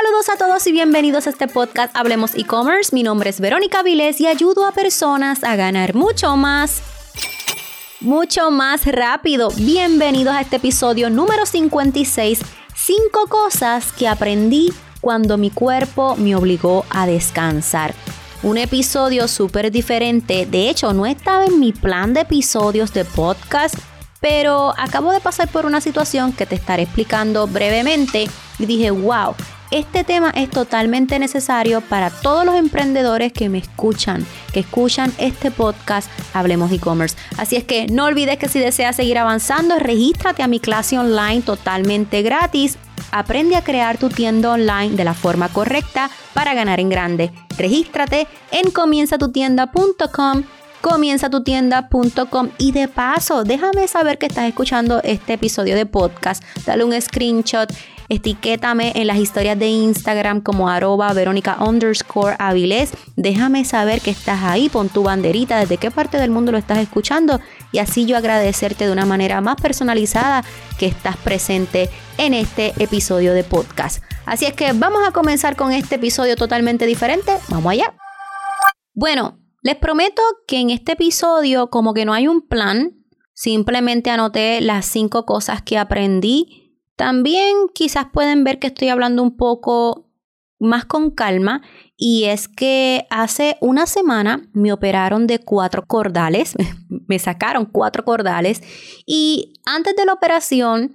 Saludos a todos y bienvenidos a este podcast Hablemos e-commerce. Mi nombre es Verónica Vilés y ayudo a personas a ganar mucho más mucho más rápido. Bienvenidos a este episodio número 56. Cinco cosas que aprendí cuando mi cuerpo me obligó a descansar. Un episodio súper diferente. De hecho, no estaba en mi plan de episodios de podcast, pero acabo de pasar por una situación que te estaré explicando brevemente y dije, wow, este tema es totalmente necesario para todos los emprendedores que me escuchan, que escuchan este podcast Hablemos e-commerce. Así es que no olvides que si deseas seguir avanzando, regístrate a mi clase online totalmente gratis. Aprende a crear tu tienda online de la forma correcta para ganar en grande. Regístrate en comienzatutienda.com comienzatutienda.com y de paso déjame saber que estás escuchando este episodio de podcast, dale un screenshot Etiquétame en las historias de Instagram como arroba verónica underscore avilés. Déjame saber que estás ahí, pon tu banderita, desde qué parte del mundo lo estás escuchando y así yo agradecerte de una manera más personalizada que estás presente en este episodio de podcast. Así es que vamos a comenzar con este episodio totalmente diferente. Vamos allá. Bueno, les prometo que en este episodio como que no hay un plan, simplemente anoté las cinco cosas que aprendí también quizás pueden ver que estoy hablando un poco más con calma y es que hace una semana me operaron de cuatro cordales, me sacaron cuatro cordales y antes de la operación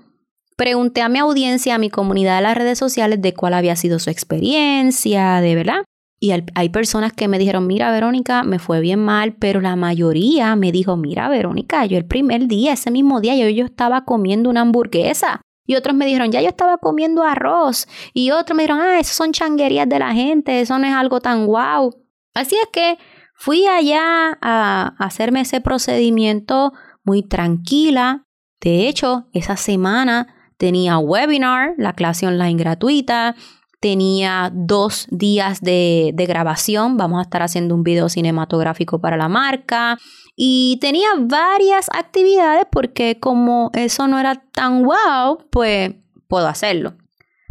pregunté a mi audiencia, a mi comunidad de las redes sociales de cuál había sido su experiencia, de verdad. Y hay personas que me dijeron, mira Verónica, me fue bien mal, pero la mayoría me dijo, mira Verónica, yo el primer día, ese mismo día, yo, yo estaba comiendo una hamburguesa. Y otros me dijeron, ya yo estaba comiendo arroz. Y otros me dijeron, ah, eso son changuerías de la gente, eso no es algo tan guau. Así es que fui allá a hacerme ese procedimiento muy tranquila. De hecho, esa semana tenía webinar, la clase online gratuita, tenía dos días de, de, grabación, vamos a estar haciendo un video cinematográfico para la marca, y tenía varias actividades porque como eso no era tan wow, pues puedo hacerlo.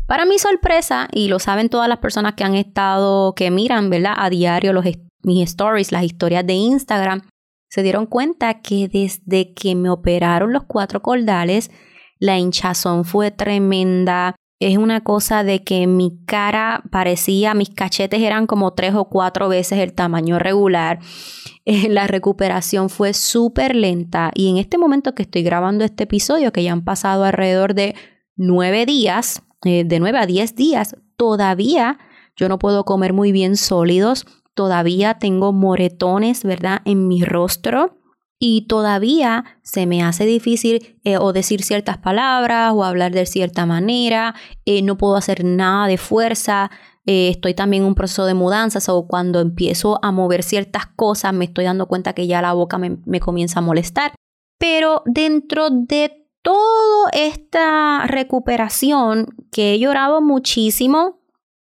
Para mi sorpresa, y lo saben todas las personas que han estado, que miran, ¿verdad? A diario los, mis stories, las historias de Instagram, se dieron cuenta que desde que me operaron los cuatro cordales, la hinchazón fue tremenda, es una cosa de que mi cara parecía, mis cachetes eran como tres o cuatro veces el tamaño regular. Eh, la recuperación fue súper lenta y en este momento que estoy grabando este episodio, que ya han pasado alrededor de nueve días, eh, de nueve a diez días, todavía yo no puedo comer muy bien sólidos, todavía tengo moretones, ¿verdad?, en mi rostro y todavía se me hace difícil eh, o decir ciertas palabras o hablar de cierta manera, eh, no puedo hacer nada de fuerza, eh, estoy también en un proceso de mudanzas o cuando empiezo a mover ciertas cosas me estoy dando cuenta que ya la boca me, me comienza a molestar. Pero dentro de toda esta recuperación que he llorado muchísimo,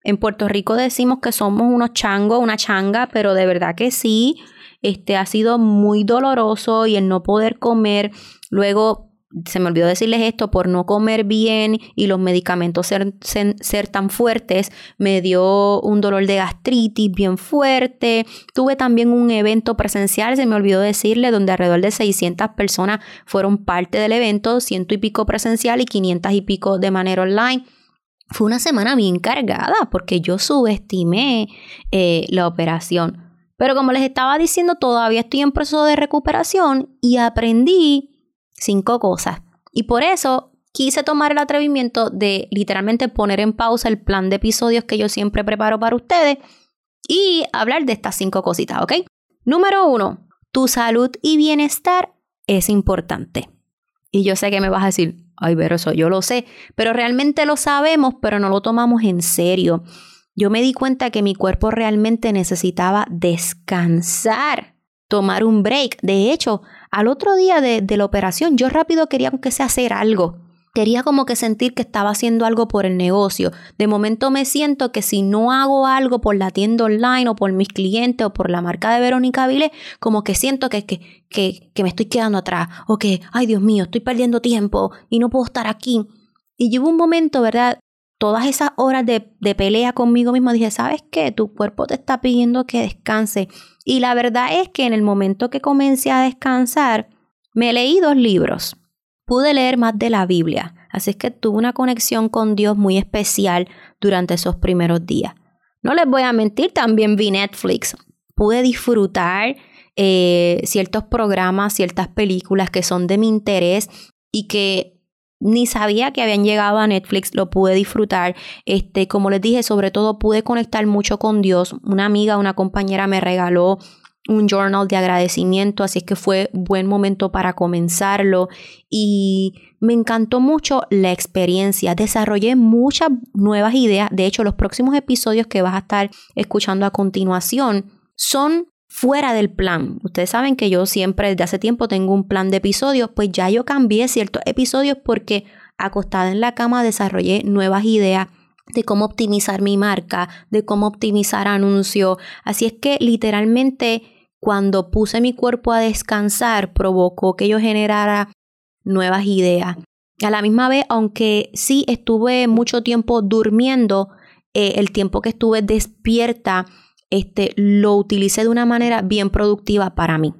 en Puerto Rico decimos que somos unos changos, una changa, pero de verdad que sí, este ha sido muy doloroso y el no poder comer, luego se me olvidó decirles esto, por no comer bien y los medicamentos ser, ser, tan fuertes, me dio un dolor de gastritis bien fuerte. Tuve también un evento presencial, se me olvidó decirle, donde alrededor de 600 personas fueron parte del evento, ciento y pico presencial y 500 y pico de manera online. Fue una semana bien cargada porque yo subestimé eh, la operación. Pero como les estaba diciendo, todavía estoy en proceso de recuperación y aprendí cinco cosas. Y por eso quise tomar el atrevimiento de literalmente poner en pausa el plan de episodios que yo siempre preparo para ustedes y hablar de estas cinco cositas, ¿ok? Número uno, tu salud y bienestar es importante. Y yo sé que me vas a decir, ay, pero eso yo lo sé, pero realmente lo sabemos, pero no lo tomamos en serio yo me di cuenta que mi cuerpo realmente necesitaba descansar, tomar un break. De hecho, al otro día de, la operación, yo rápido quería aunque sea hacer algo. Quería como que sentir que estaba haciendo algo por el negocio. De momento me siento que si no hago algo por la tienda online o por mis clientes o por la marca de Verónica Vile, como que siento que, que, que, que me estoy quedando atrás o que, ay Dios mío, estoy perdiendo tiempo y no puedo estar aquí. Y llevo un momento, ¿verdad? Todas esas horas de, de pelea conmigo mismo, dije, ¿sabes qué? Tu cuerpo te está pidiendo que descanse. Y la verdad es que en el momento que comencé a descansar, me leí dos libros. Pude leer más de la Biblia, así es que tuve una conexión con Dios muy especial durante esos primeros días. No les voy a mentir, también vi Netflix. Pude disfrutar eh, ciertos programas, ciertas películas que son de mi interés y que ni sabía que habían llegado a Netflix, lo pude disfrutar. Este, como les dije, sobre todo pude conectar mucho con Dios. Una amiga, una compañera me regaló un journal de agradecimiento, así es que fue buen momento para comenzarlo y me encantó mucho la experiencia. Desarrollé muchas nuevas ideas. De hecho, los próximos episodios que vas a estar escuchando a continuación son fuera del plan. Ustedes saben que yo siempre desde hace tiempo tengo un plan de episodios, pues ya yo cambié ciertos episodios porque acostada en la cama desarrollé nuevas ideas de cómo optimizar mi marca, de cómo optimizar anuncios. Así es que literalmente cuando puse mi cuerpo a descansar provocó que yo generara nuevas ideas. A la misma vez, aunque sí estuve mucho tiempo durmiendo, eh, el tiempo que estuve despierta este, lo utilicé de una manera bien productiva para mí.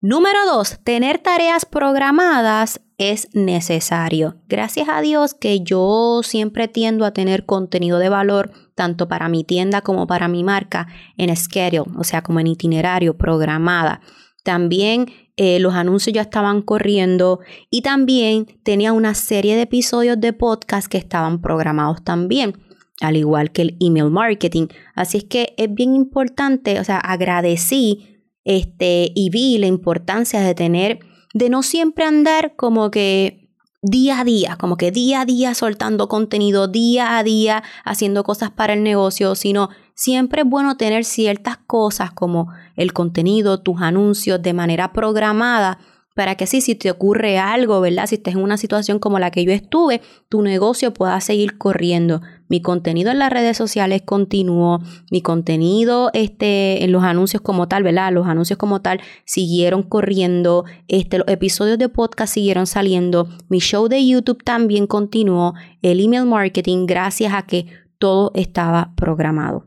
Número dos, tener tareas programadas es necesario. Gracias a Dios que yo siempre tiendo a tener contenido de valor tanto para mi tienda como para mi marca en schedule, o sea, como en itinerario, programada. También eh, los anuncios ya estaban corriendo y también tenía una serie de episodios de podcast que estaban programados también al igual que el email marketing. Así es que es bien importante, o sea, agradecí este, y vi la importancia de tener, de no siempre andar como que día a día, como que día a día soltando contenido, día a día haciendo cosas para el negocio, sino siempre es bueno tener ciertas cosas como el contenido, tus anuncios de manera programada para que así si te ocurre algo, ¿verdad? Si estás en una situación como la que yo estuve, tu negocio pueda seguir corriendo. Mi contenido en las redes sociales continuó, mi contenido este, en los anuncios como tal, ¿verdad? Los anuncios como tal siguieron corriendo, este, los episodios de podcast siguieron saliendo, mi show de YouTube también continuó, el email marketing gracias a que todo estaba programado.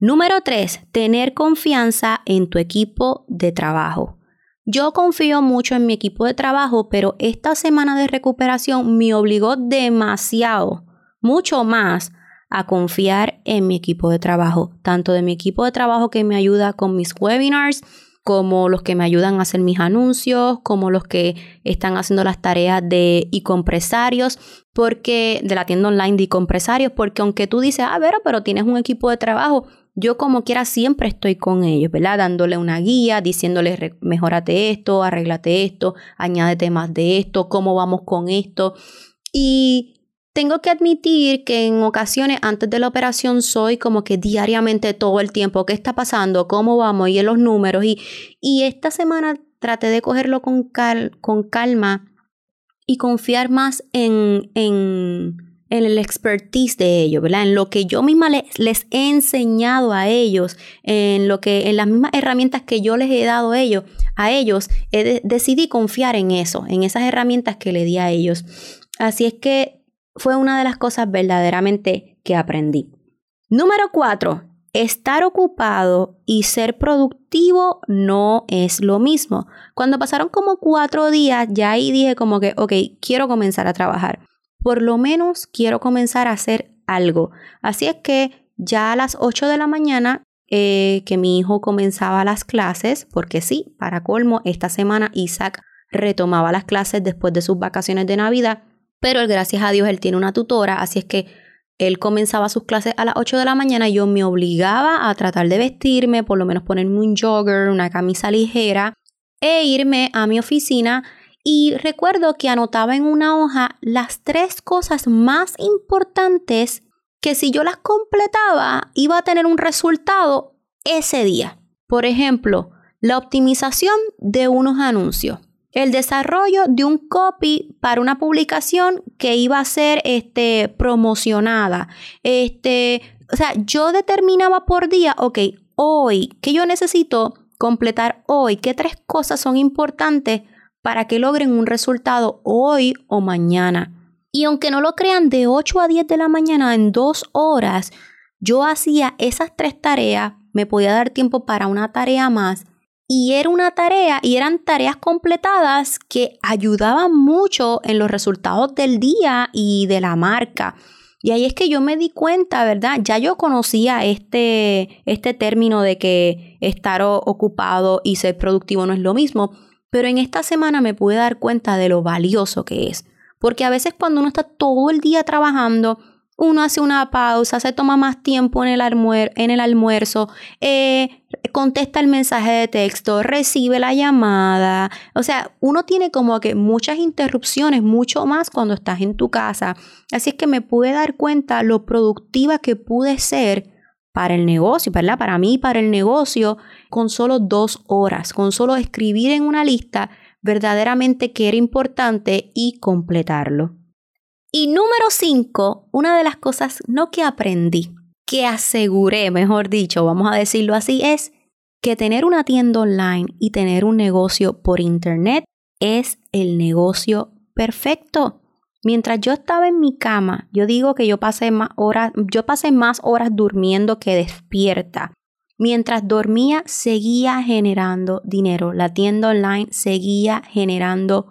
Número 3. Tener confianza en tu equipo de trabajo. Yo confío mucho en mi equipo de trabajo, pero esta semana de recuperación me obligó demasiado, mucho más, a confiar en mi equipo de trabajo, tanto de mi equipo de trabajo que me ayuda con mis webinars, como los que me ayudan a hacer mis anuncios, como los que están haciendo las tareas de e-compresarios, porque de la tienda online de e-compresarios, porque aunque tú dices, ah, ver, pero tienes un equipo de trabajo, yo como quiera siempre estoy con ellos, ¿verdad? Dándole una guía, diciéndoles, mejorate esto, arréglate esto, añádete más de esto, cómo vamos con esto. Y tengo que admitir que en ocasiones antes de la operación soy como que diariamente todo el tiempo, ¿qué está pasando? ¿Cómo vamos? Y en los números. Y, y esta semana traté de cogerlo con, con calma y confiar más en, en en el expertise de ellos, ¿verdad? En lo que yo misma les, he enseñado a ellos, en lo que, en las mismas herramientas que yo les he dado a ellos, a ellos, decidí confiar en eso, en esas herramientas que le di a ellos. Así es que fue una de las cosas verdaderamente que aprendí. Número cuatro, estar ocupado y ser productivo no es lo mismo. Cuando pasaron como cuatro días, ya ahí dije como que, ok, quiero comenzar a trabajar por lo menos quiero comenzar a hacer algo. Así es que ya a las 8 de la mañana eh, que mi hijo comenzaba las clases, porque sí, para colmo, esta semana Isaac retomaba las clases después de sus vacaciones de Navidad, pero gracias a Dios él tiene una tutora, así es que él comenzaba sus clases a las 8 de la mañana yo me obligaba a tratar de vestirme, por lo menos ponerme un jogger, una camisa ligera e irme a mi oficina y recuerdo que anotaba en una hoja las tres cosas más importantes que si yo las completaba iba a tener un resultado ese día. Por ejemplo, la optimización de unos anuncios, el desarrollo de un copy para una publicación que iba a ser este, promocionada. Este, o sea, yo determinaba por día, ok, hoy, ¿qué yo necesito completar hoy? ¿Qué tres cosas son importantes para que logren un resultado hoy o mañana. Y aunque no lo crean, de 8 a 10 de la mañana en dos horas, yo hacía esas tres tareas, me podía dar tiempo para una tarea más. Y era una tarea, y eran tareas completadas que ayudaban mucho en los resultados del día y de la marca. Y ahí es que yo me di cuenta, ¿verdad? Ya yo conocía este, este término de que estar ocupado y ser productivo no es lo mismo, pero en esta semana me pude dar cuenta de lo valioso que es. Porque a veces cuando uno está todo el día trabajando, uno hace una pausa, se toma más tiempo en el, en el almuerzo, eh, contesta el mensaje de texto, recibe la llamada. O sea, uno tiene como que muchas interrupciones, mucho más cuando estás en tu casa. Así es que me pude dar cuenta lo productiva que pude ser para el negocio, ¿verdad? Para mí, para el negocio, con solo dos horas, con solo escribir en una lista verdaderamente que era importante y completarlo. Y número 5, una de las cosas no que aprendí, que aseguré, mejor dicho, vamos a decirlo así, es que tener una tienda online y tener un negocio por internet es el negocio perfecto. Mientras yo estaba en mi cama, yo digo que yo pasé más horas, yo pasé más horas durmiendo que despierta. Mientras dormía, seguía generando dinero. La tienda online seguía generando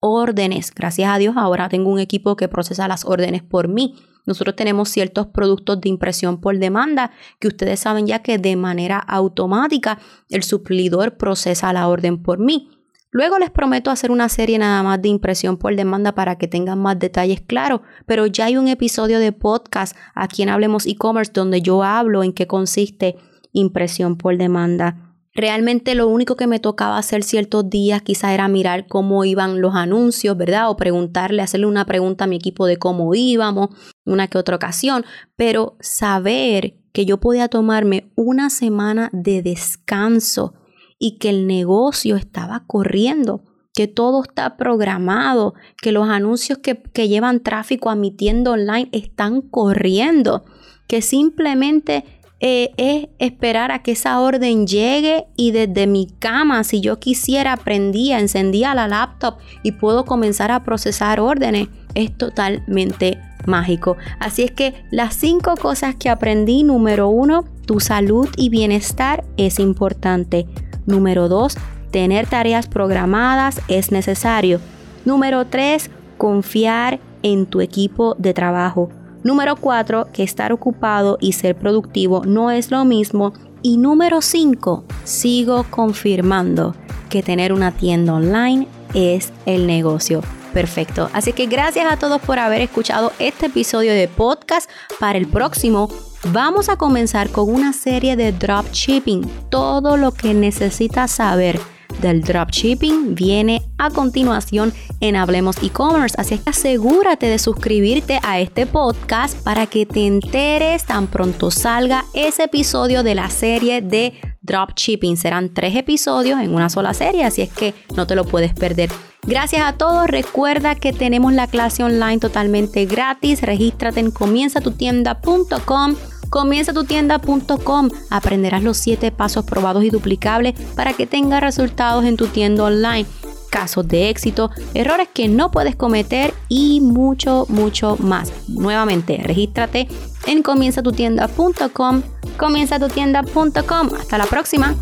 órdenes. Gracias a Dios ahora tengo un equipo que procesa las órdenes por mí. Nosotros tenemos ciertos productos de impresión por demanda que ustedes saben ya que de manera automática el suplidor procesa la orden por mí. Luego les prometo hacer una serie nada más de impresión por demanda para que tengan más detalles claros, pero ya hay un episodio de podcast aquí en Hablemos e-commerce donde yo hablo en qué consiste impresión por demanda. Realmente lo único que me tocaba hacer ciertos días quizá era mirar cómo iban los anuncios, ¿verdad? O preguntarle, hacerle una pregunta a mi equipo de cómo íbamos, una que otra ocasión, pero saber que yo podía tomarme una semana de descanso y que el negocio estaba corriendo, que todo está programado, que los anuncios que, que llevan tráfico a online están corriendo, que simplemente eh, es esperar a que esa orden llegue y desde mi cama, si yo quisiera, prendía, encendía la laptop y puedo comenzar a procesar órdenes. Es totalmente mágico. Así es que las cinco cosas que aprendí, número uno, tu salud y bienestar es importante. Número dos, tener tareas programadas es necesario. Número tres, confiar en tu equipo de trabajo. Número 4, que estar ocupado y ser productivo no es lo mismo. Y número 5, sigo confirmando que tener una tienda online es el negocio perfecto. Así que gracias a todos por haber escuchado este episodio de podcast. Para el próximo vamos a comenzar con una serie de dropshipping, todo lo que necesitas saber del dropshipping viene a continuación en Hablemos e-commerce. Así que asegúrate de suscribirte a este podcast para que te enteres tan pronto salga ese episodio de la serie de dropshipping. Serán tres episodios en una sola serie, así es que no te lo puedes perder. Gracias a todos. Recuerda que tenemos la clase online totalmente gratis. Regístrate en comienzatutienda.com Comienzatutienda.com aprenderás los 7 pasos probados y duplicables para que tengas resultados en tu tienda online, casos de éxito, errores que no puedes cometer y mucho, mucho más. Nuevamente, regístrate en comienzatutienda.com, comienzatutienda.com. Hasta la próxima.